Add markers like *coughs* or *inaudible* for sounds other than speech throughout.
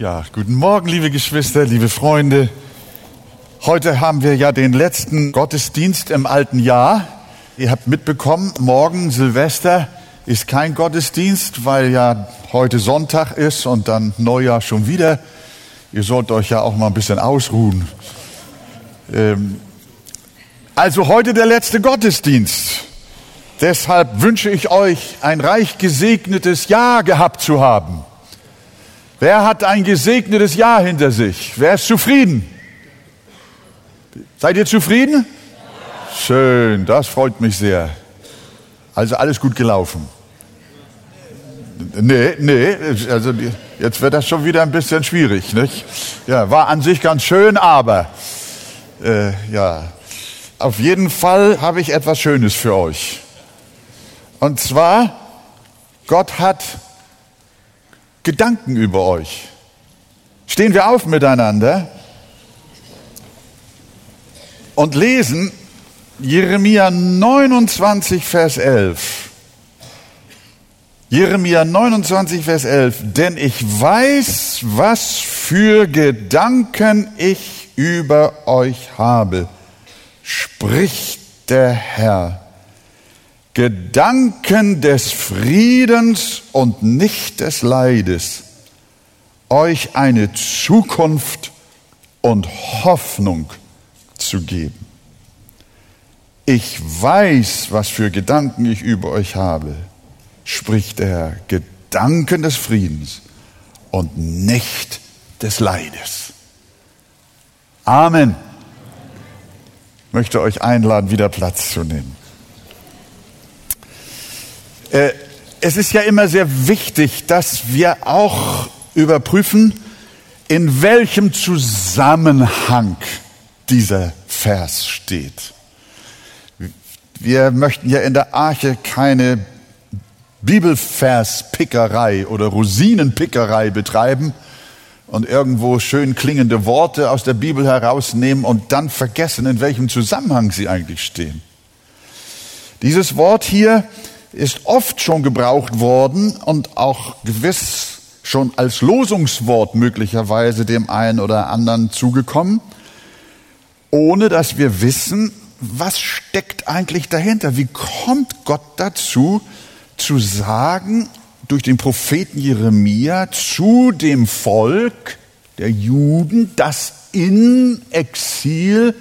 Ja, guten Morgen, liebe Geschwister, liebe Freunde. Heute haben wir ja den letzten Gottesdienst im alten Jahr. Ihr habt mitbekommen, morgen Silvester ist kein Gottesdienst, weil ja heute Sonntag ist und dann Neujahr schon wieder. Ihr sollt euch ja auch mal ein bisschen ausruhen. Ähm, also heute der letzte Gottesdienst. Deshalb wünsche ich euch ein reich gesegnetes Jahr gehabt zu haben. Wer hat ein gesegnetes Jahr hinter sich? Wer ist zufrieden? Seid ihr zufrieden? Schön, das freut mich sehr. Also alles gut gelaufen. Nee, nee, also jetzt wird das schon wieder ein bisschen schwierig, nicht? Ja, war an sich ganz schön, aber äh, ja, auf jeden Fall habe ich etwas Schönes für euch. Und zwar, Gott hat Gedanken über euch. Stehen wir auf miteinander und lesen Jeremia 29, Vers 11. Jeremia 29, Vers 11. Denn ich weiß, was für Gedanken ich über euch habe, spricht der Herr. Gedanken des Friedens und nicht des Leides, euch eine Zukunft und Hoffnung zu geben. Ich weiß, was für Gedanken ich über euch habe, spricht Herr, Gedanken des Friedens und nicht des Leides. Amen. Ich möchte euch einladen, wieder Platz zu nehmen. Äh, es ist ja immer sehr wichtig, dass wir auch überprüfen, in welchem Zusammenhang dieser Vers steht. Wir möchten ja in der Arche keine Bibelverspickerei oder Rosinenpickerei betreiben und irgendwo schön klingende Worte aus der Bibel herausnehmen und dann vergessen, in welchem Zusammenhang sie eigentlich stehen. Dieses Wort hier ist oft schon gebraucht worden und auch gewiss schon als Losungswort möglicherweise dem einen oder anderen zugekommen, ohne dass wir wissen, was steckt eigentlich dahinter? Wie kommt Gott dazu, zu sagen, durch den Propheten Jeremia zu dem Volk der Juden, das in Exil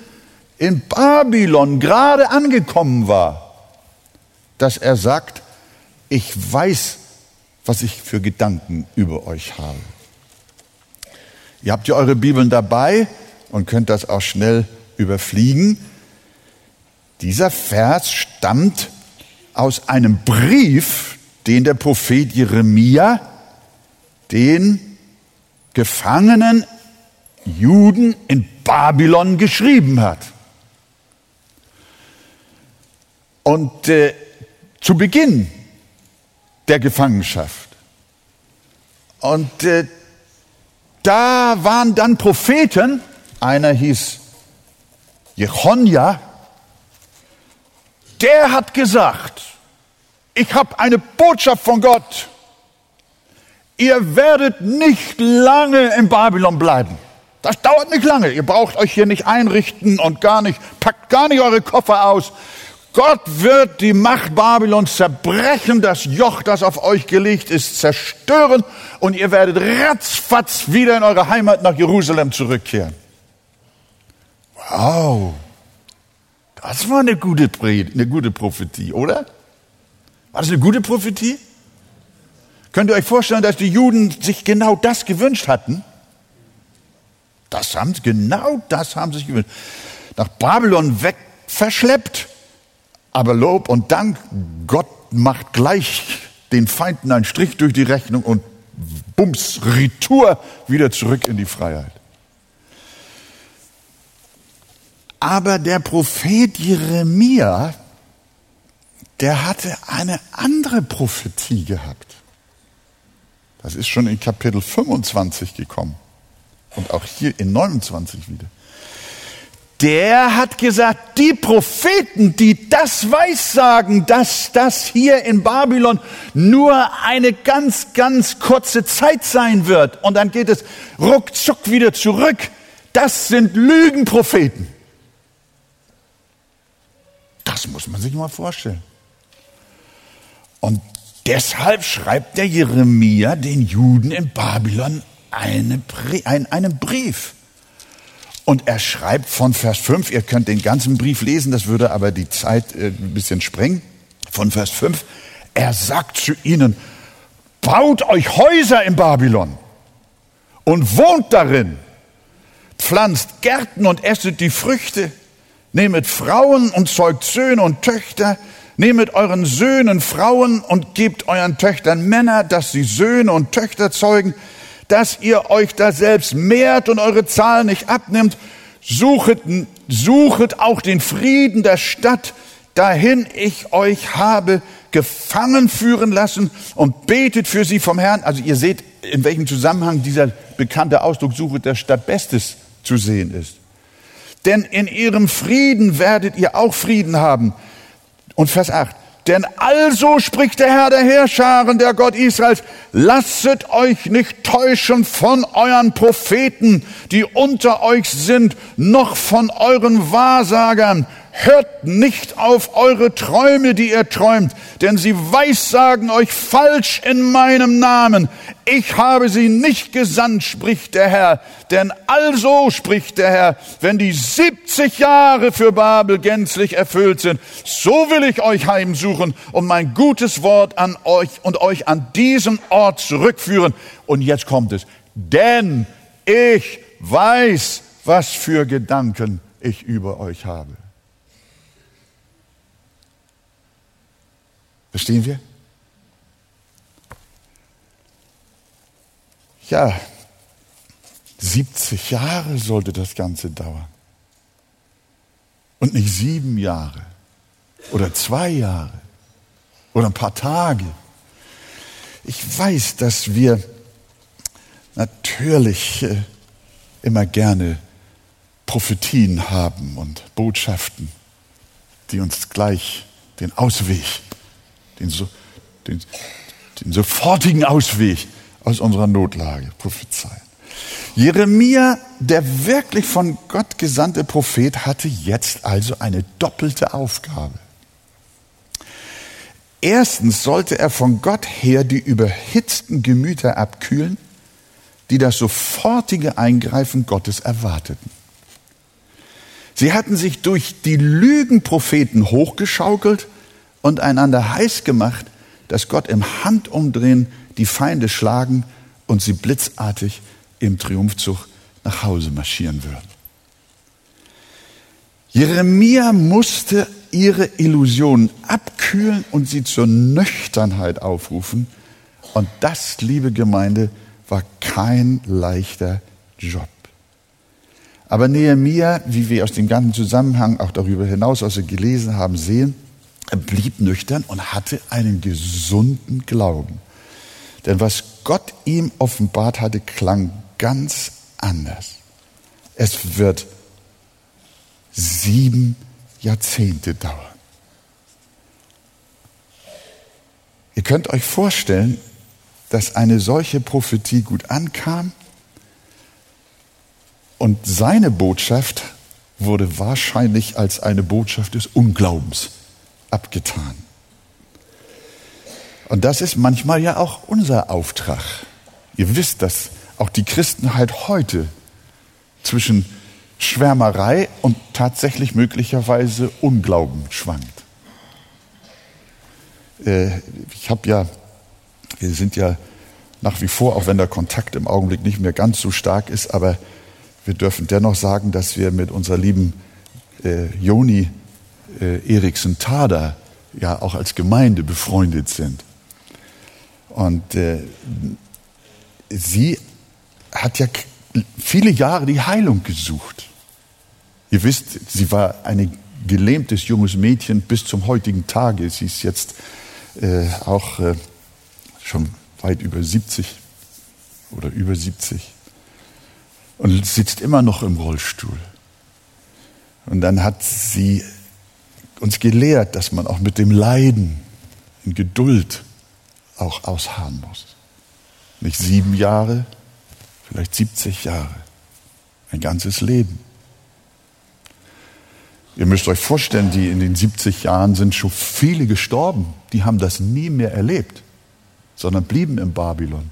in Babylon gerade angekommen war? Dass er sagt, ich weiß, was ich für Gedanken über euch habe. Ihr habt ja eure Bibeln dabei und könnt das auch schnell überfliegen. Dieser Vers stammt aus einem Brief, den der Prophet Jeremia den gefangenen Juden in Babylon geschrieben hat. Und äh, zu Beginn der Gefangenschaft. Und äh, da waren dann Propheten, einer hieß Jechonja, der hat gesagt, ich habe eine Botschaft von Gott. Ihr werdet nicht lange in Babylon bleiben. Das dauert nicht lange. Ihr braucht euch hier nicht einrichten und gar nicht, packt gar nicht eure Koffer aus. Gott wird die Macht Babylons zerbrechen, das Joch, das auf euch gelegt ist, zerstören und ihr werdet ratzfatz wieder in eure Heimat nach Jerusalem zurückkehren. Wow, das war eine gute, eine gute Prophetie, oder? War das eine gute Prophetie? Könnt ihr euch vorstellen, dass die Juden sich genau das gewünscht hatten? Das haben sie, genau das haben sie sich gewünscht. Nach Babylon weg verschleppt aber Lob und Dank, Gott macht gleich den Feinden einen Strich durch die Rechnung und bums, Retour wieder zurück in die Freiheit. Aber der Prophet Jeremia, der hatte eine andere Prophetie gehabt. Das ist schon in Kapitel 25 gekommen und auch hier in 29 wieder. Der hat gesagt, die Propheten, die das weissagen, dass das hier in Babylon nur eine ganz, ganz kurze Zeit sein wird und dann geht es ruckzuck wieder zurück, das sind Lügenpropheten. Das muss man sich mal vorstellen. Und deshalb schreibt der Jeremia den Juden in Babylon eine, einen Brief. Und er schreibt von Vers 5, ihr könnt den ganzen Brief lesen, das würde aber die Zeit äh, ein bisschen sprengen. Von Vers 5, er sagt zu ihnen, baut euch Häuser in Babylon und wohnt darin, pflanzt Gärten und esset die Früchte, nehmet Frauen und zeugt Söhne und Töchter, nehmet euren Söhnen Frauen und gebt euren Töchtern Männer, dass sie Söhne und Töchter zeugen, dass ihr euch da selbst mehrt und eure Zahl nicht abnimmt. Suchet, suchet auch den Frieden der Stadt, dahin ich euch habe gefangen führen lassen und betet für sie vom Herrn. Also ihr seht, in welchem Zusammenhang dieser bekannte Ausdruck Suchet der Stadt Bestes zu sehen ist. Denn in ihrem Frieden werdet ihr auch Frieden haben. Und Vers 8. Denn also spricht der Herr der Heerscharen, der Gott Israels, lasset euch nicht täuschen von euren Propheten, die unter euch sind, noch von euren Wahrsagern, Hört nicht auf eure Träume, die ihr träumt, denn sie weissagen euch falsch in meinem Namen. Ich habe sie nicht gesandt, spricht der Herr. Denn also, spricht der Herr, wenn die 70 Jahre für Babel gänzlich erfüllt sind, so will ich euch heimsuchen und mein gutes Wort an euch und euch an diesen Ort zurückführen. Und jetzt kommt es. Denn ich weiß, was für Gedanken ich über euch habe. Verstehen wir? Ja, 70 Jahre sollte das Ganze dauern. Und nicht sieben Jahre oder zwei Jahre oder ein paar Tage. Ich weiß, dass wir natürlich äh, immer gerne Prophetien haben und Botschaften, die uns gleich den Ausweg den, den, den sofortigen Ausweg aus unserer Notlage prophezeien. Jeremia, der wirklich von Gott gesandte Prophet, hatte jetzt also eine doppelte Aufgabe. Erstens sollte er von Gott her die überhitzten Gemüter abkühlen, die das sofortige Eingreifen Gottes erwarteten. Sie hatten sich durch die Lügenpropheten hochgeschaukelt und einander heiß gemacht, dass Gott im Handumdrehen die Feinde schlagen und sie blitzartig im Triumphzug nach Hause marschieren würden. Jeremia musste ihre Illusionen abkühlen und sie zur Nüchternheit aufrufen. Und das, liebe Gemeinde, war kein leichter Job. Aber Nehemia, wie wir aus dem ganzen Zusammenhang auch darüber hinaus, was wir gelesen haben, sehen, blieb nüchtern und hatte einen gesunden Glauben. Denn was Gott ihm offenbart hatte, klang ganz anders. Es wird sieben Jahrzehnte dauern. Ihr könnt euch vorstellen, dass eine solche Prophetie gut ankam und seine Botschaft wurde wahrscheinlich als eine Botschaft des Unglaubens abgetan. Und das ist manchmal ja auch unser Auftrag. Ihr wisst, dass auch die Christenheit heute zwischen Schwärmerei und tatsächlich möglicherweise Unglauben schwankt. Äh, ich habe ja, wir sind ja nach wie vor, auch wenn der Kontakt im Augenblick nicht mehr ganz so stark ist, aber wir dürfen dennoch sagen, dass wir mit unserer lieben äh, Joni äh, Eriksen Tada ja auch als Gemeinde befreundet sind. Und äh, sie hat ja viele Jahre die Heilung gesucht. Ihr wisst, sie war ein gelähmtes junges Mädchen bis zum heutigen Tage. Sie ist jetzt äh, auch äh, schon weit über 70 oder über 70 und sitzt immer noch im Rollstuhl. Und dann hat sie uns gelehrt, dass man auch mit dem Leiden in Geduld auch ausharren muss. Nicht sieben Jahre, vielleicht 70 Jahre, ein ganzes Leben. Ihr müsst euch vorstellen, die in den 70 Jahren sind schon viele gestorben, die haben das nie mehr erlebt, sondern blieben in Babylon.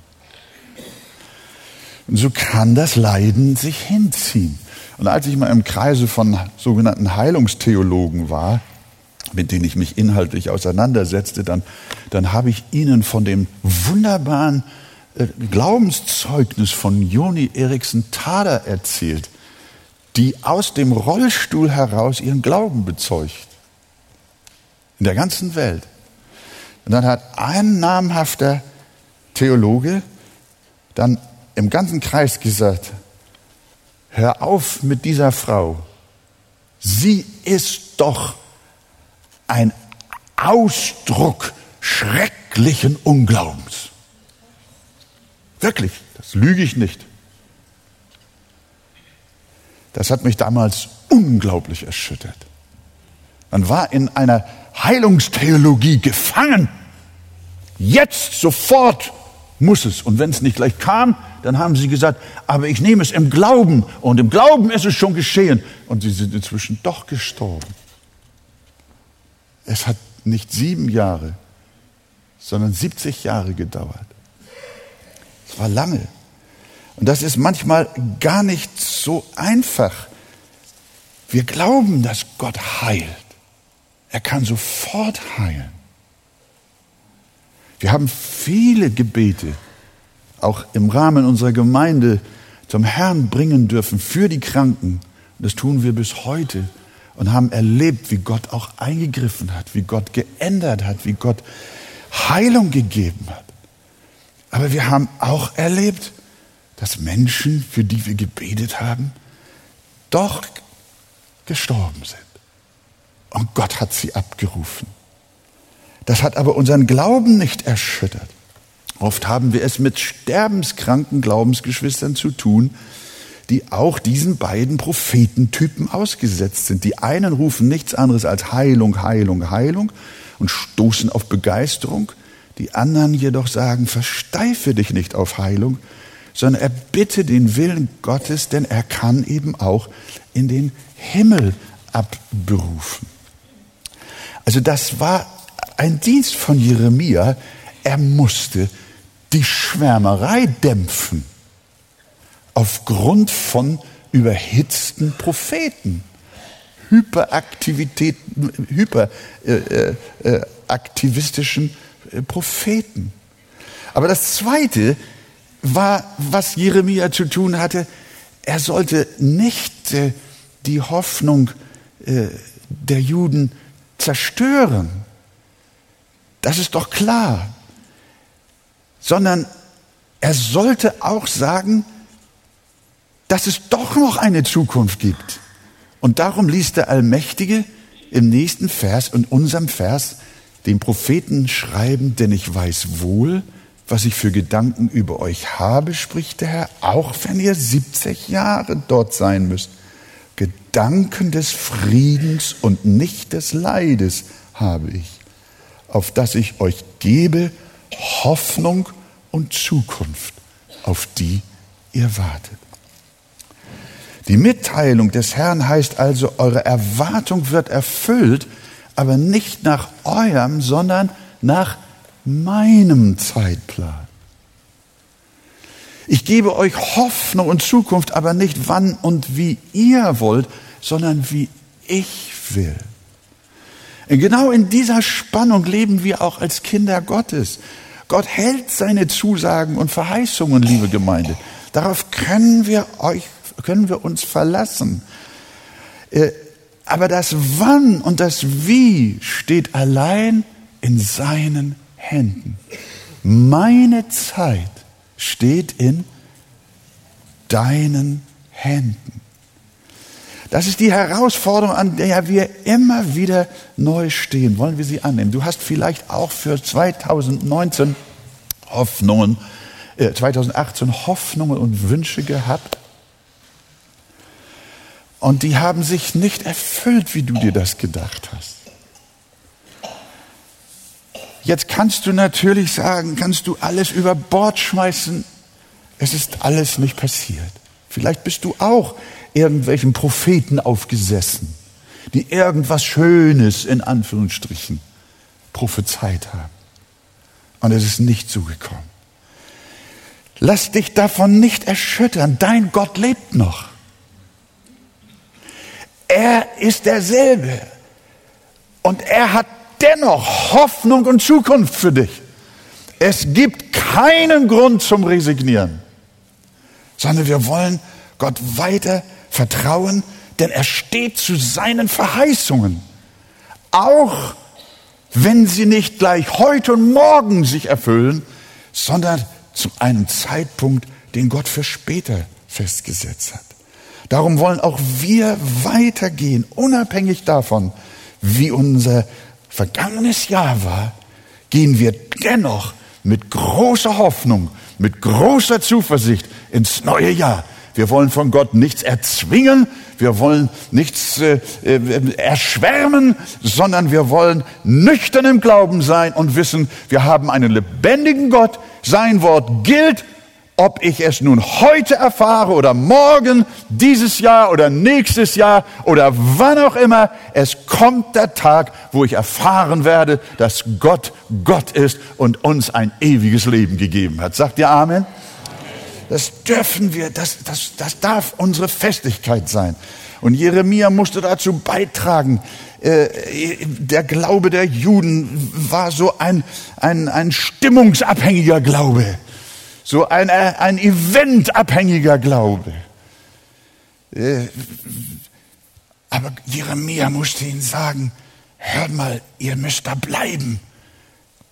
Und so kann das Leiden sich hinziehen. Und als ich mal im Kreise von sogenannten Heilungstheologen war, mit denen ich mich inhaltlich auseinandersetzte, dann, dann habe ich ihnen von dem wunderbaren äh, Glaubenszeugnis von Joni Eriksen Tada erzählt, die aus dem Rollstuhl heraus ihren Glauben bezeugt. In der ganzen Welt. Und dann hat ein namhafter Theologe dann im ganzen Kreis gesagt, hör auf mit dieser Frau. Sie ist doch ein Ausdruck schrecklichen Unglaubens. Wirklich, das lüge ich nicht. Das hat mich damals unglaublich erschüttert. Man war in einer Heilungstheologie gefangen. Jetzt, sofort muss es. Und wenn es nicht gleich kam, dann haben sie gesagt, aber ich nehme es im Glauben. Und im Glauben ist es schon geschehen. Und sie sind inzwischen doch gestorben. Es hat nicht sieben Jahre, sondern 70 Jahre gedauert. Es war lange. Und das ist manchmal gar nicht so einfach. Wir glauben, dass Gott heilt. Er kann sofort heilen. Wir haben viele Gebete, auch im Rahmen unserer Gemeinde, zum Herrn bringen dürfen für die Kranken. Das tun wir bis heute und haben erlebt, wie Gott auch eingegriffen hat, wie Gott geändert hat, wie Gott Heilung gegeben hat. Aber wir haben auch erlebt, dass Menschen, für die wir gebetet haben, doch gestorben sind. Und Gott hat sie abgerufen. Das hat aber unseren Glauben nicht erschüttert. Oft haben wir es mit sterbenskranken Glaubensgeschwistern zu tun, die auch diesen beiden Prophetentypen ausgesetzt sind. Die einen rufen nichts anderes als Heilung, Heilung, Heilung und stoßen auf Begeisterung. Die anderen jedoch sagen, versteife dich nicht auf Heilung, sondern erbitte den Willen Gottes, denn er kann eben auch in den Himmel abberufen. Also das war ein Dienst von Jeremia. Er musste die Schwärmerei dämpfen aufgrund von überhitzten Propheten, Hyperaktivitäten, hyperaktivistischen äh, äh, Propheten. Aber das Zweite war, was Jeremia zu tun hatte, er sollte nicht äh, die Hoffnung äh, der Juden zerstören. Das ist doch klar. Sondern er sollte auch sagen, dass es doch noch eine Zukunft gibt. Und darum liest der Allmächtige im nächsten Vers, in unserem Vers, den Propheten schreiben, denn ich weiß wohl, was ich für Gedanken über euch habe, spricht der Herr, auch wenn ihr 70 Jahre dort sein müsst. Gedanken des Friedens und nicht des Leides habe ich, auf das ich euch gebe Hoffnung und Zukunft, auf die ihr wartet. Die Mitteilung des Herrn heißt also, eure Erwartung wird erfüllt, aber nicht nach eurem, sondern nach meinem Zeitplan. Ich gebe euch Hoffnung und Zukunft, aber nicht wann und wie ihr wollt, sondern wie ich will. Genau in dieser Spannung leben wir auch als Kinder Gottes. Gott hält seine Zusagen und Verheißungen, liebe Gemeinde. Darauf können wir euch können wir uns verlassen. Äh, aber das Wann und das Wie steht allein in seinen Händen. Meine Zeit steht in deinen Händen. Das ist die Herausforderung, an der wir immer wieder neu stehen. Wollen wir sie annehmen? Du hast vielleicht auch für 2019 Hoffnungen, äh, 2018 Hoffnungen und Wünsche gehabt. Und die haben sich nicht erfüllt, wie du dir das gedacht hast. Jetzt kannst du natürlich sagen, kannst du alles über Bord schmeißen. Es ist alles nicht passiert. Vielleicht bist du auch irgendwelchen Propheten aufgesessen, die irgendwas Schönes in Anführungsstrichen prophezeit haben. Und es ist nicht zugekommen. Lass dich davon nicht erschüttern. Dein Gott lebt noch. Er ist derselbe. Und er hat dennoch Hoffnung und Zukunft für dich. Es gibt keinen Grund zum Resignieren, sondern wir wollen Gott weiter vertrauen, denn er steht zu seinen Verheißungen. Auch wenn sie nicht gleich heute und morgen sich erfüllen, sondern zu einem Zeitpunkt, den Gott für später festgesetzt hat. Darum wollen auch wir weitergehen, unabhängig davon, wie unser vergangenes Jahr war, gehen wir dennoch mit großer Hoffnung, mit großer Zuversicht ins neue Jahr. Wir wollen von Gott nichts erzwingen, wir wollen nichts äh, äh, erschwärmen, sondern wir wollen nüchtern im Glauben sein und wissen, wir haben einen lebendigen Gott, sein Wort gilt ob ich es nun heute erfahre oder morgen, dieses Jahr oder nächstes Jahr oder wann auch immer, es kommt der Tag, wo ich erfahren werde, dass Gott Gott ist und uns ein ewiges Leben gegeben hat. Sagt ihr Amen? Das dürfen wir, das, das, das darf unsere Festigkeit sein. Und Jeremia musste dazu beitragen, äh, der Glaube der Juden war so ein, ein, ein stimmungsabhängiger Glaube so ein, ein eventabhängiger Glaube. Äh, aber Jeremia musste ihnen sagen, hört mal, ihr müsst da bleiben.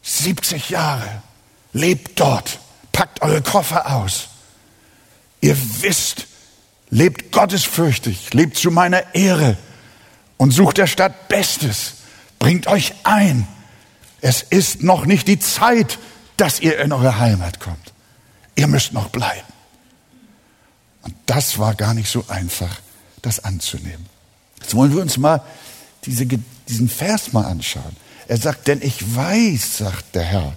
70 Jahre, lebt dort, packt eure Koffer aus. Ihr wisst, lebt gottesfürchtig, lebt zu meiner Ehre und sucht der Stadt Bestes, bringt euch ein. Es ist noch nicht die Zeit, dass ihr in eure Heimat kommt ihr müsst noch bleiben. Und das war gar nicht so einfach, das anzunehmen. Jetzt wollen wir uns mal diese, diesen Vers mal anschauen. Er sagt, denn ich weiß, sagt der Herr,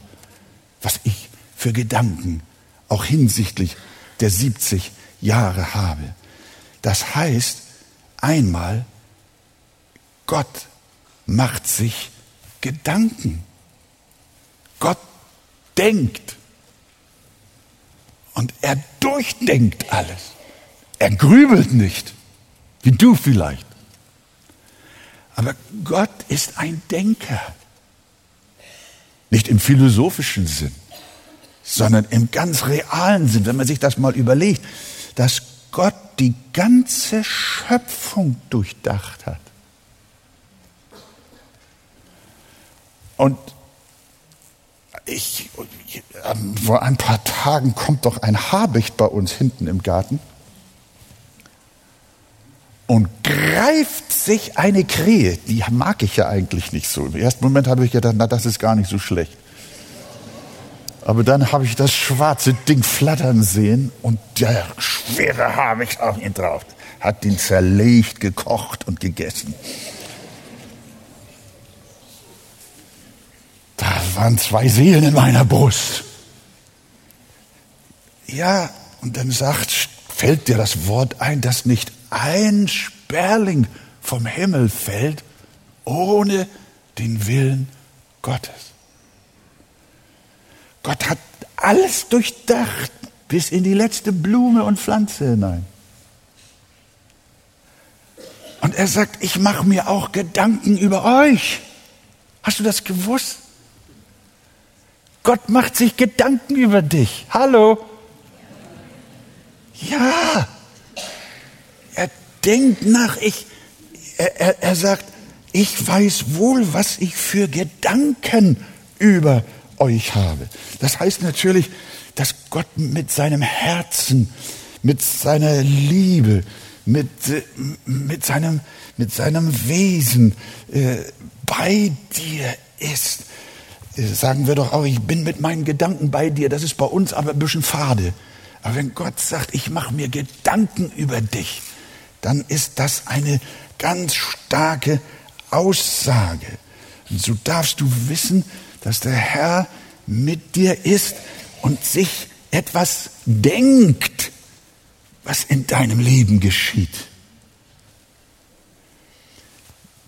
was ich für Gedanken auch hinsichtlich der 70 Jahre habe. Das heißt, einmal, Gott macht sich Gedanken. Gott denkt. Und er durchdenkt alles. Er grübelt nicht, wie du vielleicht. Aber Gott ist ein Denker. Nicht im philosophischen Sinn, sondern im ganz realen Sinn, wenn man sich das mal überlegt, dass Gott die ganze Schöpfung durchdacht hat. Und ich, vor ein paar Tagen kommt doch ein Habicht bei uns hinten im Garten und greift sich eine Krähe. Die mag ich ja eigentlich nicht so. Im ersten Moment habe ich gedacht, na, das ist gar nicht so schlecht. Aber dann habe ich das schwarze Ding flattern sehen und der schwere Habicht auf ihn drauf. Hat ihn zerlegt, gekocht und gegessen. Da waren zwei Seelen in meiner Brust. Ja, und dann sagt, fällt dir das Wort ein, dass nicht ein Sperling vom Himmel fällt, ohne den Willen Gottes. Gott hat alles durchdacht, bis in die letzte Blume und Pflanze hinein. Und er sagt, ich mache mir auch Gedanken über euch. Hast du das gewusst? Gott macht sich Gedanken über dich. Hallo? Ja. Er denkt nach. Ich, er, er, er sagt, ich weiß wohl, was ich für Gedanken über euch habe. Das heißt natürlich, dass Gott mit seinem Herzen, mit seiner Liebe, mit, mit, seinem, mit seinem Wesen äh, bei dir ist sagen wir doch auch, ich bin mit meinen Gedanken bei dir. Das ist bei uns aber ein bisschen fade. Aber wenn Gott sagt, ich mache mir Gedanken über dich, dann ist das eine ganz starke Aussage. Und so darfst du wissen, dass der Herr mit dir ist und sich etwas denkt, was in deinem Leben geschieht.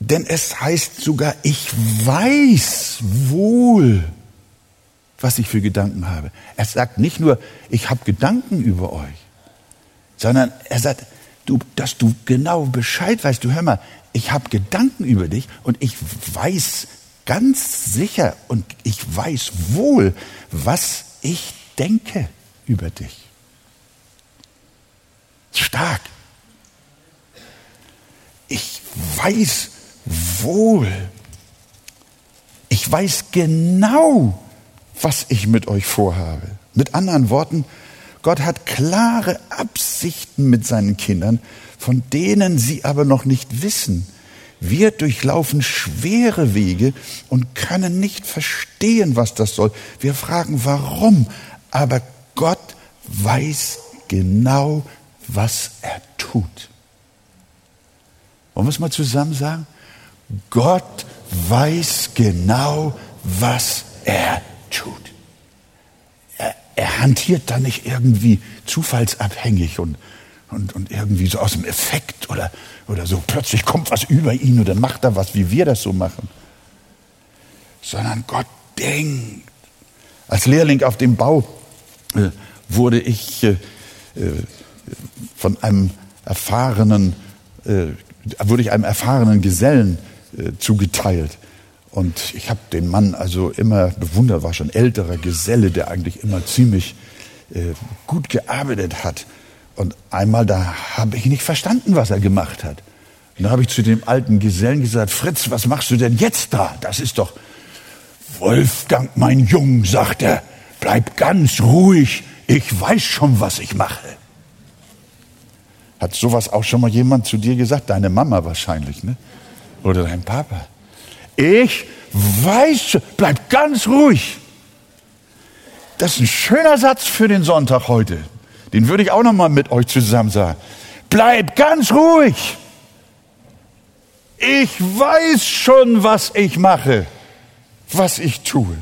Denn es heißt sogar, ich weiß wohl, was ich für Gedanken habe. Er sagt nicht nur, ich habe Gedanken über euch, sondern er sagt, du, dass du genau Bescheid weißt. Du hör mal, ich habe Gedanken über dich und ich weiß ganz sicher und ich weiß wohl, was ich denke über dich. Stark. Ich weiß wohl. Ich weiß genau, was ich mit euch vorhabe. Mit anderen Worten, Gott hat klare Absichten mit seinen Kindern, von denen sie aber noch nicht wissen. Wir durchlaufen schwere Wege und können nicht verstehen, was das soll. Wir fragen, warum? Aber Gott weiß genau, was er tut. Wollen wir es mal zusammen sagen? Gott weiß genau, was er tut. Er, er hantiert da nicht irgendwie zufallsabhängig und, und, und irgendwie so aus dem Effekt oder, oder so plötzlich kommt was über ihn oder macht er was, wie wir das so machen. Sondern Gott denkt. Als Lehrling auf dem Bau äh, wurde ich äh, äh von einem erfahrenen, äh, wurde ich einem erfahrenen Gesellen äh, zugeteilt. Und ich habe den Mann also immer bewundert, war schon älterer Geselle, der eigentlich immer ziemlich äh, gut gearbeitet hat. Und einmal da habe ich nicht verstanden, was er gemacht hat. Und da habe ich zu dem alten Gesellen gesagt, Fritz, was machst du denn jetzt da? Das ist doch Wolfgang, mein Jung, sagt er, bleib ganz ruhig, ich weiß schon, was ich mache. Hat sowas auch schon mal jemand zu dir gesagt? Deine Mama wahrscheinlich, ne? Oder dein Papa. Ich weiß, bleib ganz ruhig. Das ist ein schöner Satz für den Sonntag heute. Den würde ich auch noch mal mit euch zusammen sagen. Bleib ganz ruhig. Ich weiß schon, was ich mache, was ich tue.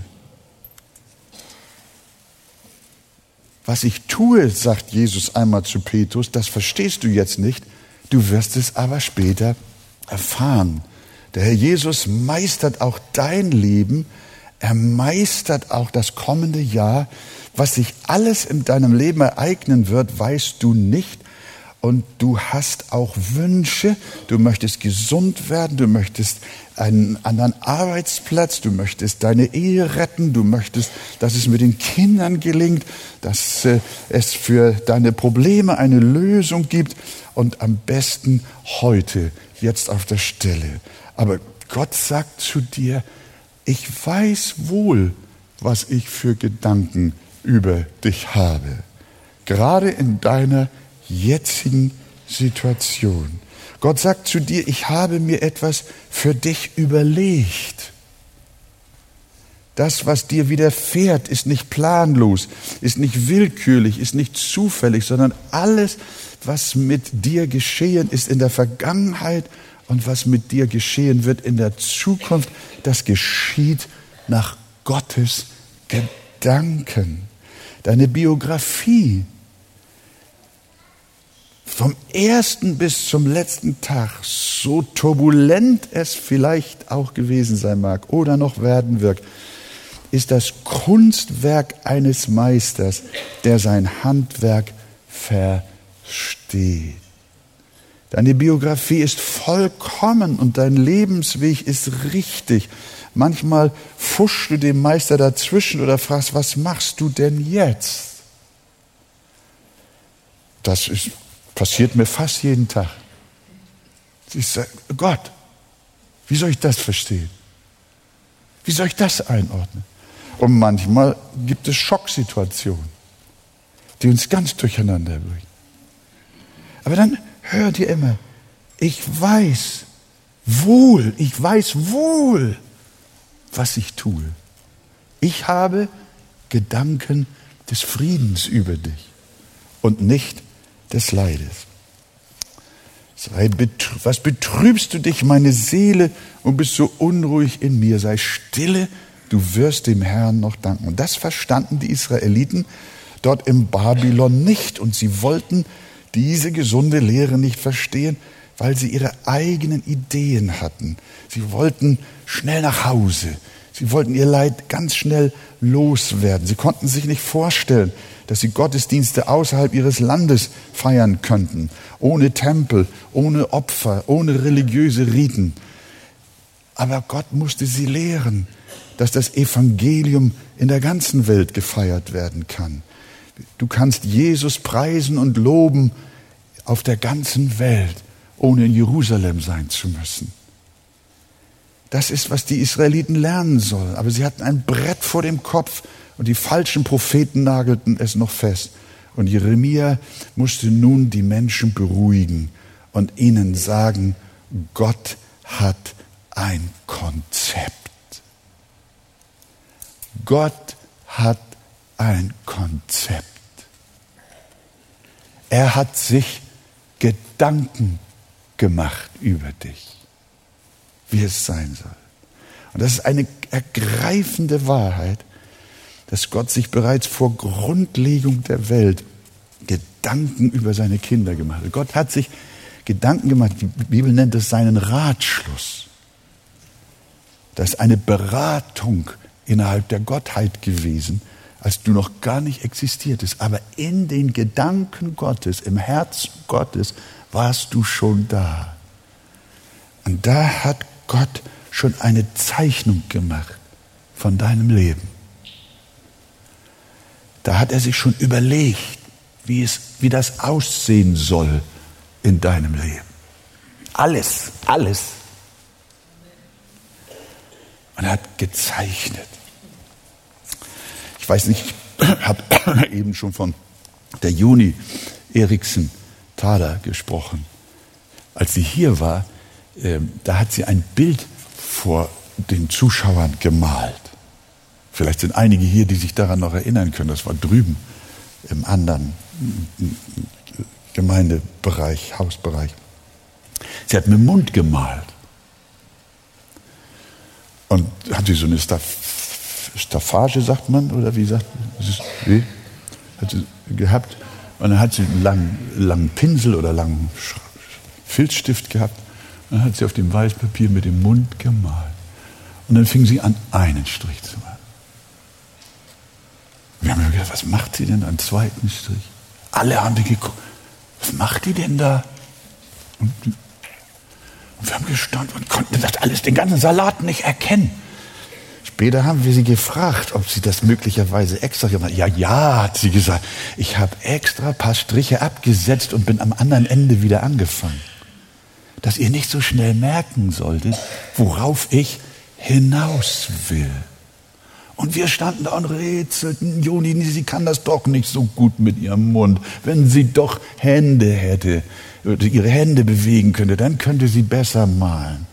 Was ich tue, sagt Jesus einmal zu Petrus, das verstehst du jetzt nicht, du wirst es aber später erfahren. Der Herr Jesus meistert auch dein Leben, er meistert auch das kommende Jahr. Was sich alles in deinem Leben ereignen wird, weißt du nicht. Und du hast auch Wünsche. Du möchtest gesund werden. Du möchtest einen anderen Arbeitsplatz. Du möchtest deine Ehe retten. Du möchtest, dass es mit den Kindern gelingt, dass äh, es für deine Probleme eine Lösung gibt. Und am besten heute, jetzt auf der Stelle. Aber Gott sagt zu dir, ich weiß wohl, was ich für Gedanken über dich habe. Gerade in deiner jetzigen Situation. Gott sagt zu dir, ich habe mir etwas für dich überlegt. Das, was dir widerfährt, ist nicht planlos, ist nicht willkürlich, ist nicht zufällig, sondern alles, was mit dir geschehen ist in der Vergangenheit und was mit dir geschehen wird in der Zukunft, das geschieht nach Gottes Gedanken. Deine Biografie vom ersten bis zum letzten Tag, so turbulent es vielleicht auch gewesen sein mag oder noch werden wird, ist das Kunstwerk eines Meisters, der sein Handwerk versteht. Deine Biografie ist vollkommen und dein Lebensweg ist richtig. Manchmal fuschst du dem Meister dazwischen oder fragst, was machst du denn jetzt? Das ist, passiert mir fast jeden Tag. Ich sage, Gott, wie soll ich das verstehen? Wie soll ich das einordnen? Und manchmal gibt es Schocksituationen, die uns ganz durcheinander bringen. Aber dann hör dir immer, ich weiß wohl, ich weiß wohl, was ich tue. Ich habe Gedanken des Friedens über dich und nicht des Leides. was betrübst du dich, meine Seele, und bist so unruhig in mir? Sei stille, du wirst dem Herrn noch danken. Und das verstanden die Israeliten dort im Babylon nicht. Und sie wollten diese gesunde Lehre nicht verstehen, weil sie ihre eigenen Ideen hatten. Sie wollten schnell nach Hause. Sie wollten ihr Leid ganz schnell loswerden. Sie konnten sich nicht vorstellen, dass sie Gottesdienste außerhalb ihres Landes feiern könnten, ohne Tempel, ohne Opfer, ohne religiöse Riten. Aber Gott musste sie lehren, dass das Evangelium in der ganzen Welt gefeiert werden kann. Du kannst Jesus preisen und loben auf der ganzen Welt, ohne in Jerusalem sein zu müssen. Das ist, was die Israeliten lernen sollen. Aber sie hatten ein Brett vor dem Kopf und die falschen Propheten nagelten es noch fest. Und Jeremia musste nun die Menschen beruhigen und ihnen sagen, Gott hat ein Konzept. Gott hat ein Konzept. Er hat sich Gedanken gemacht über dich, wie es sein soll. Und das ist eine ergreifende Wahrheit, dass Gott sich bereits vor Grundlegung der Welt Gedanken über seine Kinder gemacht hat. Gott hat sich Gedanken gemacht, die Bibel nennt es seinen Ratschluss. Das ist eine Beratung innerhalb der Gottheit gewesen, als du noch gar nicht existiertest. Aber in den Gedanken Gottes, im Herzen Gottes, warst du schon da. Und da hat Gott schon eine Zeichnung gemacht von deinem Leben. Da hat er sich schon überlegt, wie, es, wie das aussehen soll in deinem Leben. Alles, alles. Und er hat gezeichnet. Ich weiß nicht, ich habe *coughs* eben schon von der Juni Eriksen Thaler gesprochen. Als sie hier war, äh, da hat sie ein Bild vor den Zuschauern gemalt. Vielleicht sind einige hier, die sich daran noch erinnern können. Das war drüben im anderen Gemeindebereich, Hausbereich. Sie hat mit dem Mund gemalt. Und hat sie so eine Staff Staffage, sagt man, oder wie sagt man? Wie? Hat sie gehabt. Und dann hat sie einen langen, langen Pinsel oder langen Filzstift gehabt. Und dann hat sie auf dem Weißpapier mit dem Mund gemalt. Und dann fing sie an, einen Strich zu machen. Wir haben gedacht, was macht sie denn? Einen zweiten Strich. Alle haben die geguckt. Was macht die denn da? Und, wir haben gestaunt und konnten das alles, den ganzen Salat nicht erkennen. Später haben wir sie gefragt, ob sie das möglicherweise extra gemacht hat. Ja, ja, hat sie gesagt. Ich habe extra ein paar Striche abgesetzt und bin am anderen Ende wieder angefangen. Dass ihr nicht so schnell merken solltet, worauf ich hinaus will. Und wir standen da und rätselten, Joni, sie kann das doch nicht so gut mit ihrem Mund. Wenn sie doch Hände hätte, ihre Hände bewegen könnte, dann könnte sie besser malen.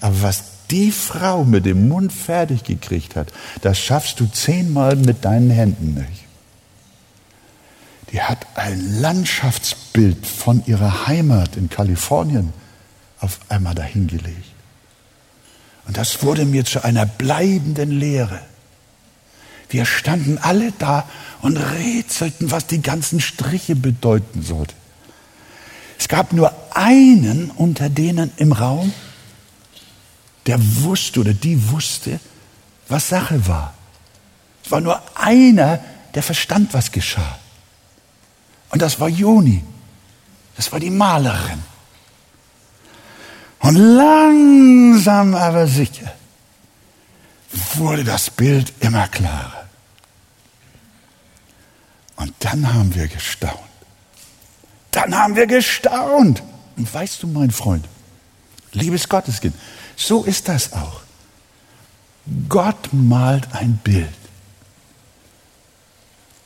Aber was die Frau mit dem Mund fertig gekriegt hat, das schaffst du zehnmal mit deinen Händen nicht. Die hat ein Landschaftsbild von ihrer Heimat in Kalifornien auf einmal dahingelegt. Und das wurde mir zu einer bleibenden Lehre. Wir standen alle da und rätselten, was die ganzen Striche bedeuten sollten. Es gab nur einen unter denen im Raum, der wusste oder die wusste, was Sache war. Es war nur einer, der verstand, was geschah. Und das war Joni. Das war die Malerin. Und langsam aber sicher wurde das Bild immer klarer. Und dann haben wir gestaunt. Dann haben wir gestaunt. Und weißt du, mein Freund, liebes Gotteskind, so ist das auch. Gott malt ein Bild.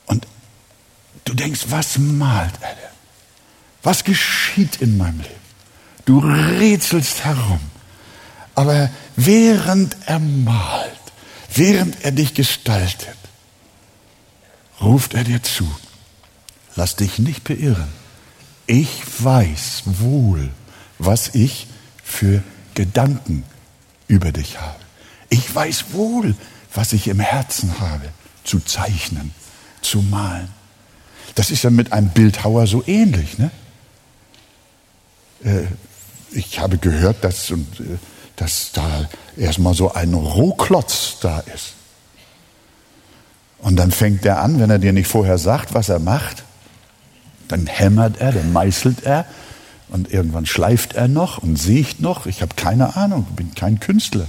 Und du denkst, was malt er denn? Was geschieht in meinem Leben? Du rätselst herum. Aber während er malt, während er dich gestaltet, ruft er dir zu. Lass dich nicht beirren. Ich weiß wohl, was ich für Gedanken über dich habe. Ich weiß wohl, was ich im Herzen habe, zu zeichnen, zu malen. Das ist ja mit einem Bildhauer so ähnlich. Ne? Äh, ich habe gehört, dass, äh, dass da erstmal so ein Rohklotz da ist. Und dann fängt er an, wenn er dir nicht vorher sagt, was er macht, dann hämmert er, dann meißelt er und irgendwann schleift er noch und sieht noch. Ich habe keine Ahnung, bin kein Künstler.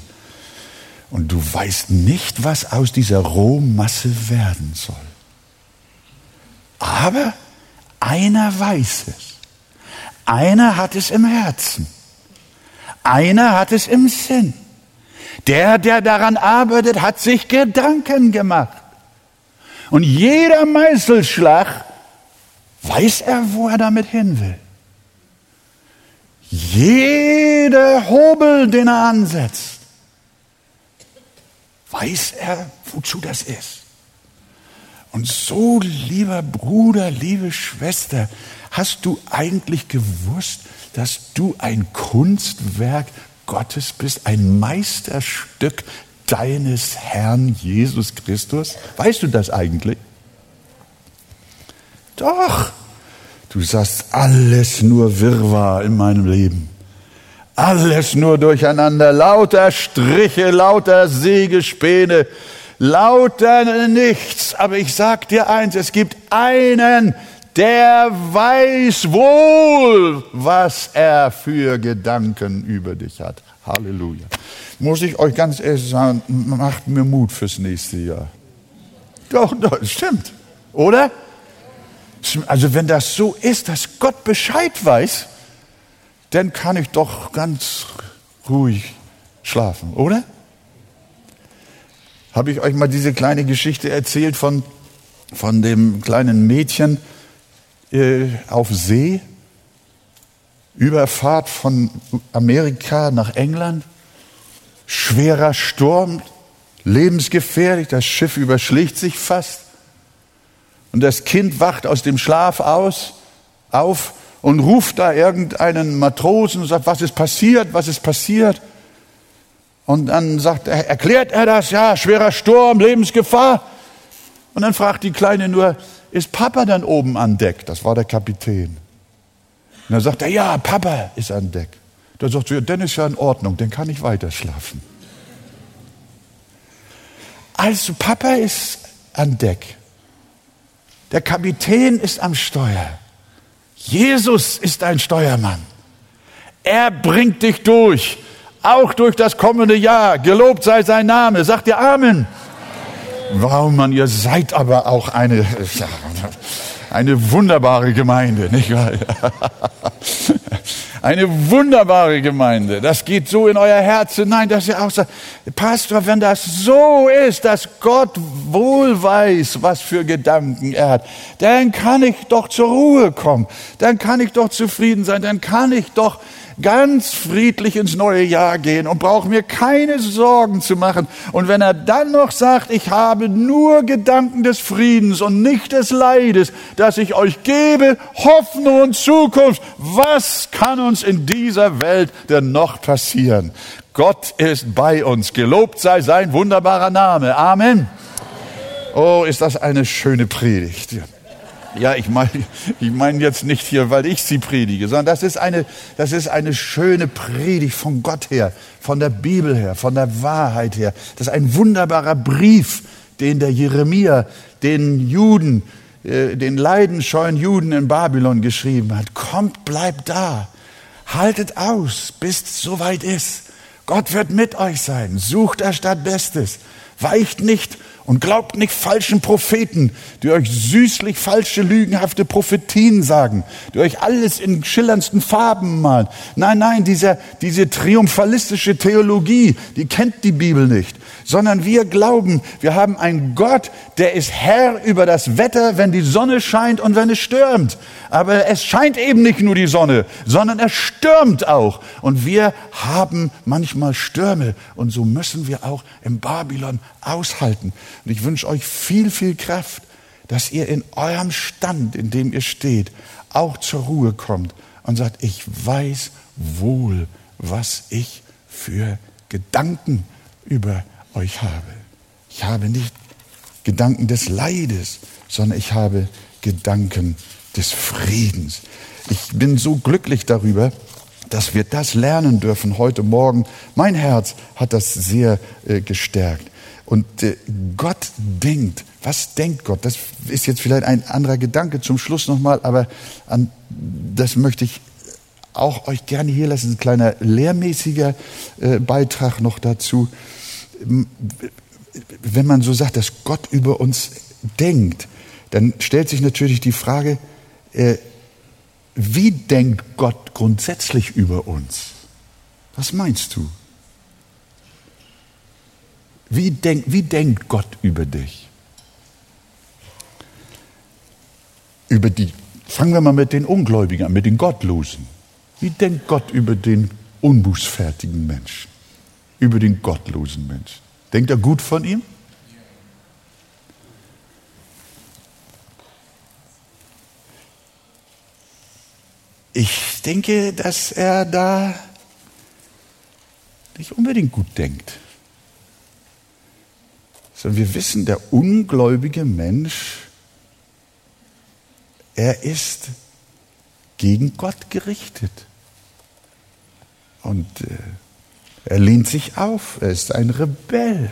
Und du weißt nicht, was aus dieser Rohmasse werden soll. Aber einer weiß es. Einer hat es im Herzen. Einer hat es im Sinn. Der, der daran arbeitet, hat sich Gedanken gemacht. Und jeder Meißelschlag weiß er, wo er damit hin will. Jeder Hobel, den er ansetzt, weiß er, wozu das ist. Und so, lieber Bruder, liebe Schwester, hast du eigentlich gewusst, dass du ein Kunstwerk Gottes bist, ein Meisterstück deines Herrn Jesus Christus? Weißt du das eigentlich? Doch, du sagst alles nur Wirrwarr in meinem Leben. Alles nur durcheinander, lauter Striche, lauter Sägespäne, lauter nichts. Aber ich sag dir eins, es gibt einen, der weiß wohl, was er für Gedanken über dich hat. Halleluja. Muss ich euch ganz ehrlich sagen, macht mir Mut fürs nächste Jahr. Doch, doch, stimmt. Oder? Also wenn das so ist, dass Gott Bescheid weiß, dann kann ich doch ganz ruhig schlafen, oder? Habe ich euch mal diese kleine Geschichte erzählt von, von dem kleinen Mädchen äh, auf See? Überfahrt von Amerika nach England, schwerer Sturm, lebensgefährlich, das Schiff überschlägt sich fast. Und das Kind wacht aus dem Schlaf aus, auf und ruft da irgendeinen Matrosen und sagt, was ist passiert, was ist passiert? Und dann sagt er, erklärt er das, ja, schwerer Sturm, Lebensgefahr. Und dann fragt die Kleine nur, ist Papa dann oben an Deck? Das war der Kapitän. Und dann sagt er, ja, Papa ist an Deck. Dann sagt sie, dann ist ja in Ordnung, dann kann ich weiter schlafen. Also Papa ist an Deck. Der Kapitän ist am Steuer. Jesus ist ein Steuermann. Er bringt dich durch, auch durch das kommende Jahr. Gelobt sei sein Name. Sagt ihr Amen. Warum, man, ihr seid aber auch eine, *laughs* eine wunderbare Gemeinde, nicht wahr? *laughs* Eine wunderbare Gemeinde. Das geht so in euer Herz hinein, dass ihr auch sagt, Pastor, wenn das so ist, dass Gott wohl weiß, was für Gedanken er hat, dann kann ich doch zur Ruhe kommen. Dann kann ich doch zufrieden sein. Dann kann ich doch ganz friedlich ins neue Jahr gehen und brauche mir keine Sorgen zu machen. Und wenn er dann noch sagt, ich habe nur Gedanken des Friedens und nicht des Leides, dass ich euch gebe, Hoffnung und Zukunft, was kann uns in dieser Welt denn noch passieren? Gott ist bei uns. Gelobt sei sein wunderbarer Name. Amen. Oh, ist das eine schöne Predigt. Ja, ich meine *laughs* ich mein jetzt nicht hier, weil ich sie predige, sondern das ist, eine, das ist eine schöne Predigt von Gott her, von der Bibel her, von der Wahrheit her. Das ist ein wunderbarer Brief, den der Jeremia den Juden, äh, den leidenscheuen Juden in Babylon geschrieben hat. Kommt, bleibt da. Haltet aus, bis es soweit ist. Gott wird mit euch sein. Sucht er statt Bestes. Weicht nicht und glaubt nicht falschen Propheten, die euch süßlich falsche, lügenhafte Prophetien sagen, die euch alles in schillerndsten Farben malen. Nein, nein, diese, diese triumphalistische Theologie, die kennt die Bibel nicht, sondern wir glauben, wir haben einen Gott, der ist Herr über das Wetter, wenn die Sonne scheint und wenn es stürmt. Aber es scheint eben nicht nur die Sonne, sondern es stürmt auch. Und wir haben manchmal Stürme und so müssen wir auch im Babylon aushalten. Und ich wünsche euch viel, viel Kraft, dass ihr in eurem Stand, in dem ihr steht, auch zur Ruhe kommt und sagt, ich weiß wohl, was ich für Gedanken über euch habe. Ich habe nicht Gedanken des Leides, sondern ich habe Gedanken des Friedens. Ich bin so glücklich darüber, dass wir das lernen dürfen heute Morgen. Mein Herz hat das sehr äh, gestärkt. Und äh, Gott denkt, was denkt Gott? Das ist jetzt vielleicht ein anderer Gedanke zum Schluss nochmal, aber an das möchte ich auch euch gerne hier lassen. Ein kleiner lehrmäßiger äh, Beitrag noch dazu. Wenn man so sagt, dass Gott über uns denkt, dann stellt sich natürlich die Frage, äh, wie denkt Gott grundsätzlich über uns? Was meinst du? Wie, denk, wie denkt Gott über dich? Über die, fangen wir mal mit den Ungläubigen an, mit den Gottlosen. Wie denkt Gott über den unbußfertigen Menschen, über den gottlosen Menschen? Denkt er gut von ihm? Ich denke, dass er da nicht unbedingt gut denkt. Sondern wir wissen, der ungläubige Mensch, er ist gegen Gott gerichtet. Und äh, er lehnt sich auf, er ist ein Rebell.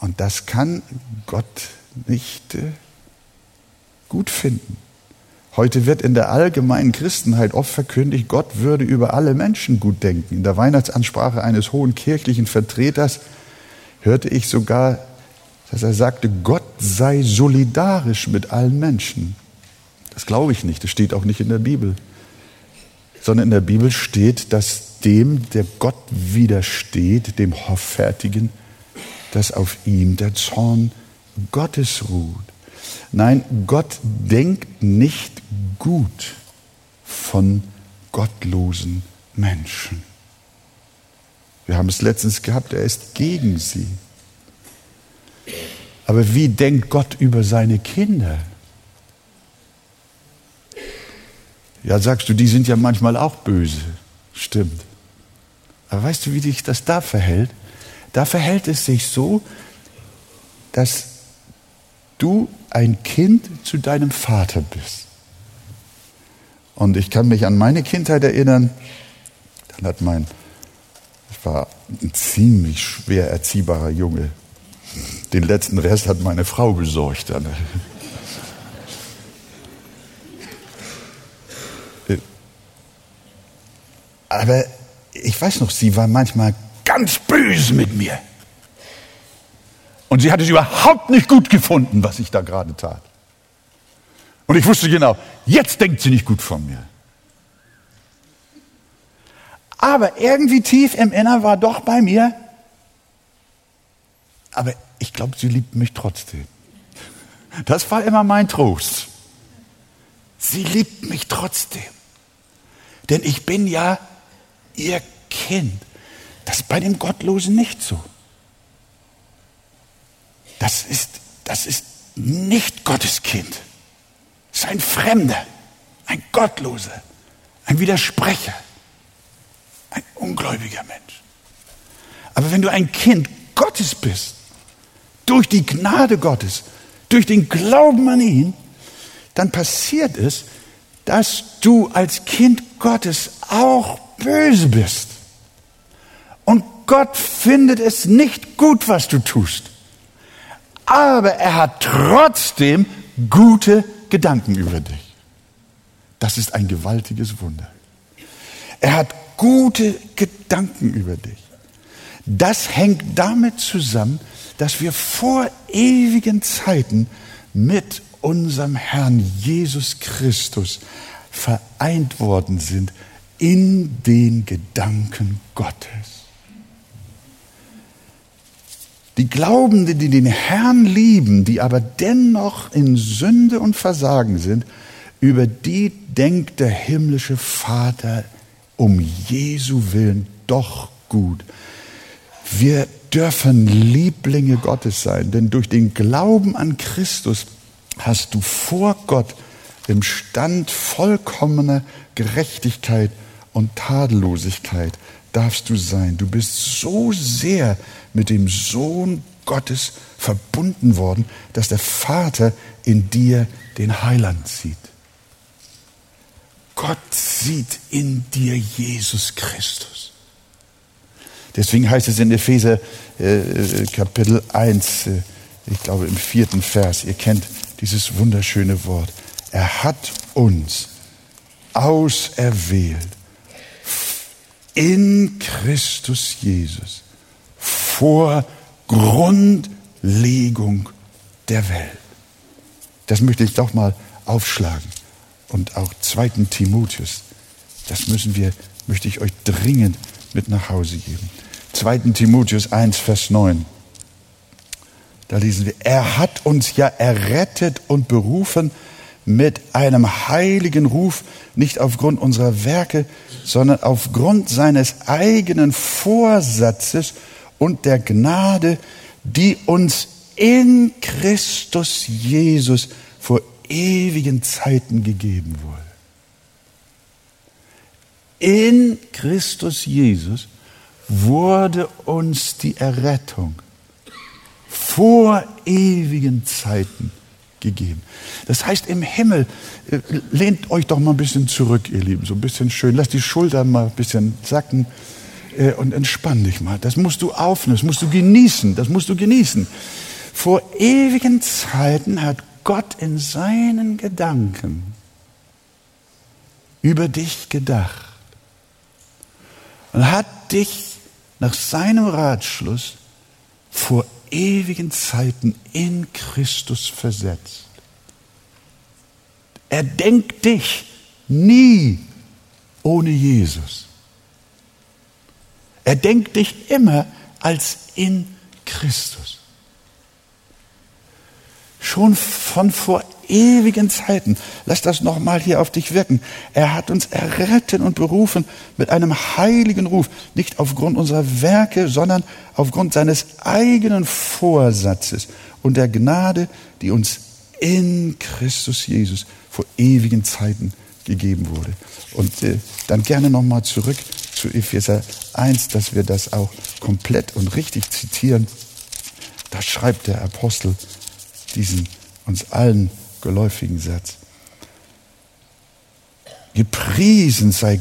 Und das kann Gott nicht äh, gut finden. Heute wird in der allgemeinen Christenheit oft verkündigt, Gott würde über alle Menschen gut denken. In der Weihnachtsansprache eines hohen kirchlichen Vertreters hörte ich sogar, dass er sagte, Gott sei solidarisch mit allen Menschen. Das glaube ich nicht, das steht auch nicht in der Bibel. Sondern in der Bibel steht, dass dem, der Gott widersteht, dem Hoffärtigen, dass auf ihm der Zorn Gottes ruht. Nein, Gott denkt nicht gut von gottlosen Menschen. Wir haben es letztens gehabt, er ist gegen sie. Aber wie denkt Gott über seine Kinder? Ja, sagst du, die sind ja manchmal auch böse. Stimmt. Aber weißt du, wie sich das da verhält? Da verhält es sich so, dass du ein Kind zu deinem Vater bist. Und ich kann mich an meine Kindheit erinnern, dann hat mein, ich war ein ziemlich schwer erziehbarer Junge. Den letzten Rest hat meine Frau besorgt. Dann. Aber ich weiß noch, sie war manchmal ganz böse mit mir. Und sie hat es überhaupt nicht gut gefunden, was ich da gerade tat. Und ich wusste genau, jetzt denkt sie nicht gut von mir. Aber irgendwie tief im Innern war doch bei mir, aber ich glaube, sie liebt mich trotzdem. Das war immer mein Trost. Sie liebt mich trotzdem. Denn ich bin ja ihr Kind. Das ist bei dem Gottlosen nicht so. Das ist, das ist nicht Gottes Kind. Das ist ein Fremder, ein Gottloser, ein Widersprecher, ein ungläubiger Mensch. Aber wenn du ein Kind Gottes bist, durch die Gnade Gottes, durch den Glauben an ihn, dann passiert es, dass du als Kind Gottes auch böse bist. Und Gott findet es nicht gut, was du tust aber er hat trotzdem gute Gedanken über dich. Das ist ein gewaltiges Wunder. Er hat gute Gedanken über dich. Das hängt damit zusammen, dass wir vor ewigen Zeiten mit unserem Herrn Jesus Christus vereint worden sind in den Gedanken Gottes. Die Glaubenden, die den Herrn lieben, die aber dennoch in Sünde und Versagen sind, über die denkt der himmlische Vater um Jesu willen doch gut. Wir dürfen Lieblinge Gottes sein, denn durch den Glauben an Christus hast du vor Gott im Stand vollkommener Gerechtigkeit und Tadellosigkeit darfst du sein. Du bist so sehr mit dem Sohn Gottes verbunden worden, dass der Vater in dir den Heiland sieht. Gott sieht in dir Jesus Christus. Deswegen heißt es in Epheser äh, Kapitel 1, äh, ich glaube im vierten Vers, ihr kennt dieses wunderschöne Wort. Er hat uns auserwählt in Christus Jesus vor Grundlegung der Welt. Das möchte ich doch mal aufschlagen. Und auch 2. Timotheus, das müssen wir, möchte ich euch dringend mit nach Hause geben. 2. Timotheus 1, Vers 9. Da lesen wir, er hat uns ja errettet und berufen mit einem heiligen Ruf, nicht aufgrund unserer Werke, sondern aufgrund seines eigenen Vorsatzes und der Gnade, die uns in Christus Jesus vor ewigen Zeiten gegeben wurde. In Christus Jesus wurde uns die Errettung vor ewigen Zeiten gegeben. Das heißt, im Himmel, äh, lehnt euch doch mal ein bisschen zurück, ihr Lieben, so ein bisschen schön, lasst die Schultern mal ein bisschen sacken äh, und entspann dich mal. Das musst du aufnehmen, das musst du genießen, das musst du genießen. Vor ewigen Zeiten hat Gott in seinen Gedanken über dich gedacht und hat dich nach seinem Ratschluss vor ewigen Zeiten in Christus versetzt. Er denkt dich nie ohne Jesus. Er denkt dich immer als in Christus. Schon von vor ewigen Zeiten. Lass das nochmal hier auf dich wirken. Er hat uns errettet und berufen mit einem heiligen Ruf, nicht aufgrund unserer Werke, sondern aufgrund seines eigenen Vorsatzes und der Gnade, die uns in Christus Jesus vor ewigen Zeiten gegeben wurde. Und äh, dann gerne nochmal zurück zu Epheser 1, dass wir das auch komplett und richtig zitieren. Da schreibt der Apostel diesen uns allen geläufigen Satz. Gepriesen sei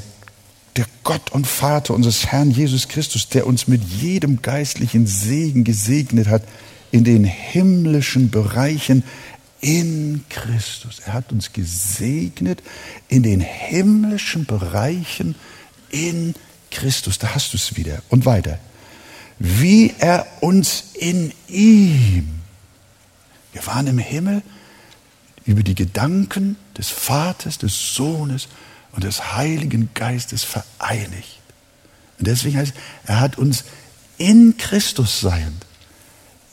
der Gott und Vater unseres Herrn Jesus Christus, der uns mit jedem geistlichen Segen gesegnet hat in den himmlischen Bereichen in Christus. Er hat uns gesegnet in den himmlischen Bereichen in Christus. Da hast du es wieder. Und weiter. Wie er uns in ihm, wir waren im Himmel, über die Gedanken des Vaters, des Sohnes und des Heiligen Geistes vereinigt. Und deswegen heißt, er hat uns in Christus seiend,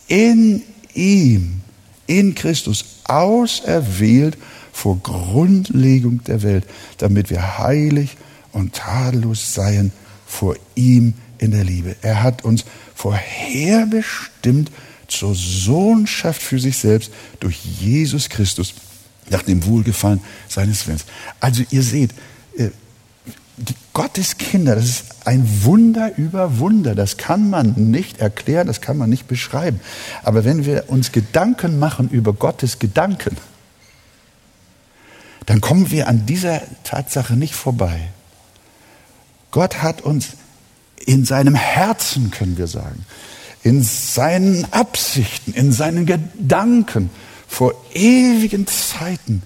in ihm, in Christus auserwählt vor Grundlegung der Welt, damit wir heilig und tadellos seien vor ihm in der Liebe. Er hat uns vorherbestimmt zur Sohnschaft für sich selbst durch Jesus Christus nach dem Wohlgefallen seines Willens. Also ihr seht, äh, die Gotteskinder, das ist ein Wunder über Wunder. Das kann man nicht erklären, das kann man nicht beschreiben. Aber wenn wir uns Gedanken machen über Gottes Gedanken, dann kommen wir an dieser Tatsache nicht vorbei. Gott hat uns in seinem Herzen, können wir sagen, in seinen Absichten, in seinen Gedanken vor ewigen Zeiten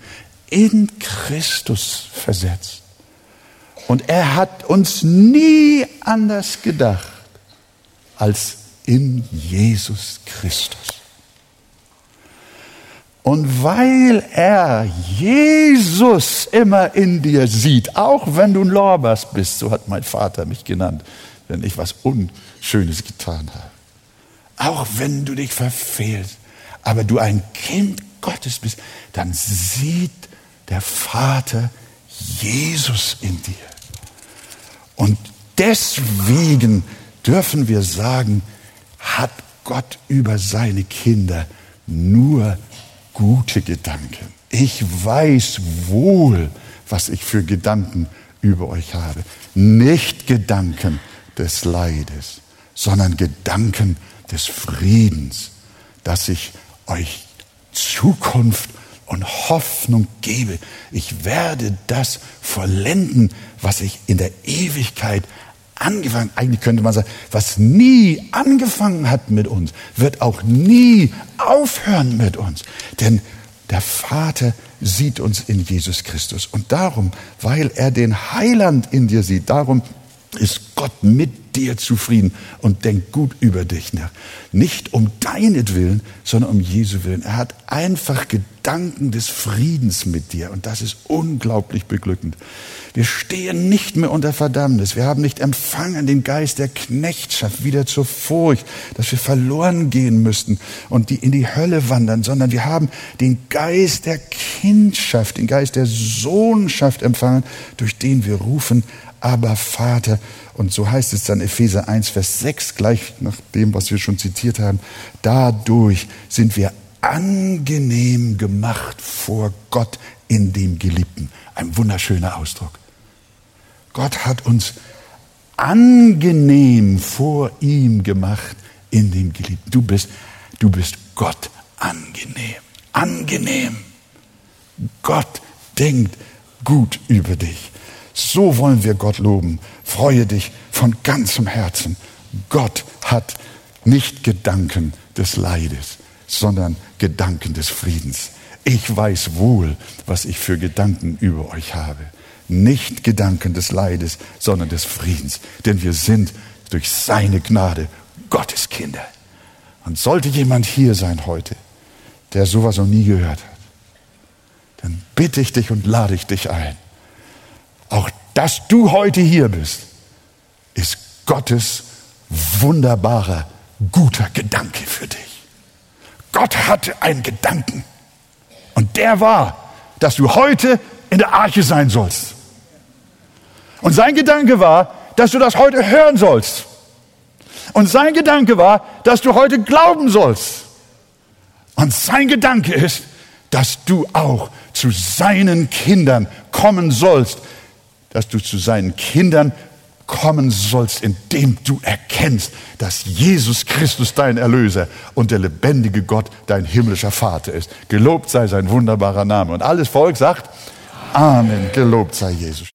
in Christus versetzt. Und er hat uns nie anders gedacht als in Jesus Christus. Und weil er Jesus immer in dir sieht, auch wenn du ein Lorbas bist, so hat mein Vater mich genannt, wenn ich was Unschönes getan habe auch wenn du dich verfehlst, aber du ein Kind Gottes bist, dann sieht der Vater Jesus in dir. Und deswegen dürfen wir sagen, hat Gott über seine Kinder nur gute Gedanken. Ich weiß wohl, was ich für Gedanken über euch habe. Nicht Gedanken des Leides, sondern Gedanken des Friedens, dass ich euch Zukunft und Hoffnung gebe. Ich werde das vollenden, was ich in der Ewigkeit angefangen, eigentlich könnte man sagen, was nie angefangen hat mit uns, wird auch nie aufhören mit uns. Denn der Vater sieht uns in Jesus Christus. Und darum, weil er den Heiland in dir sieht, darum ist Gott mit dir zufrieden und denkt gut über dich nach. Nicht um deinetwillen, sondern um Jesu Willen. Er hat einfach Gedanken des Friedens mit dir und das ist unglaublich beglückend. Wir stehen nicht mehr unter Verdammnis. Wir haben nicht empfangen den Geist der Knechtschaft wieder zur Furcht, dass wir verloren gehen müssten und die in die Hölle wandern, sondern wir haben den Geist der Kindschaft, den Geist der Sohnschaft empfangen, durch den wir rufen, aber Vater. Und so heißt es dann Epheser 1, Vers 6, gleich nach dem, was wir schon zitiert haben. Dadurch sind wir angenehm gemacht vor Gott in dem Geliebten. Ein wunderschöner Ausdruck. Gott hat uns angenehm vor ihm gemacht in dem Geliebten. Du bist, du bist Gott angenehm. Angenehm. Gott denkt gut über dich. So wollen wir Gott loben. Freue dich von ganzem Herzen. Gott hat nicht Gedanken des Leides, sondern Gedanken des Friedens. Ich weiß wohl, was ich für Gedanken über euch habe. Nicht Gedanken des Leides, sondern des Friedens. Denn wir sind durch seine Gnade Gottes Kinder. Und sollte jemand hier sein heute, der sowas noch nie gehört hat, dann bitte ich dich und lade ich dich ein auch dass du heute hier bist, ist Gottes wunderbarer, guter Gedanke für dich. Gott hatte einen Gedanken. Und der war, dass du heute in der Arche sein sollst. Und sein Gedanke war, dass du das heute hören sollst. Und sein Gedanke war, dass du heute glauben sollst. Und sein Gedanke ist, dass du auch zu seinen Kindern kommen sollst, dass du zu seinen Kindern kommen sollst, indem du erkennst, dass Jesus Christus dein Erlöser und der lebendige Gott dein himmlischer Vater ist. Gelobt sei sein wunderbarer Name. Und alles Volk sagt, Amen, gelobt sei Jesus.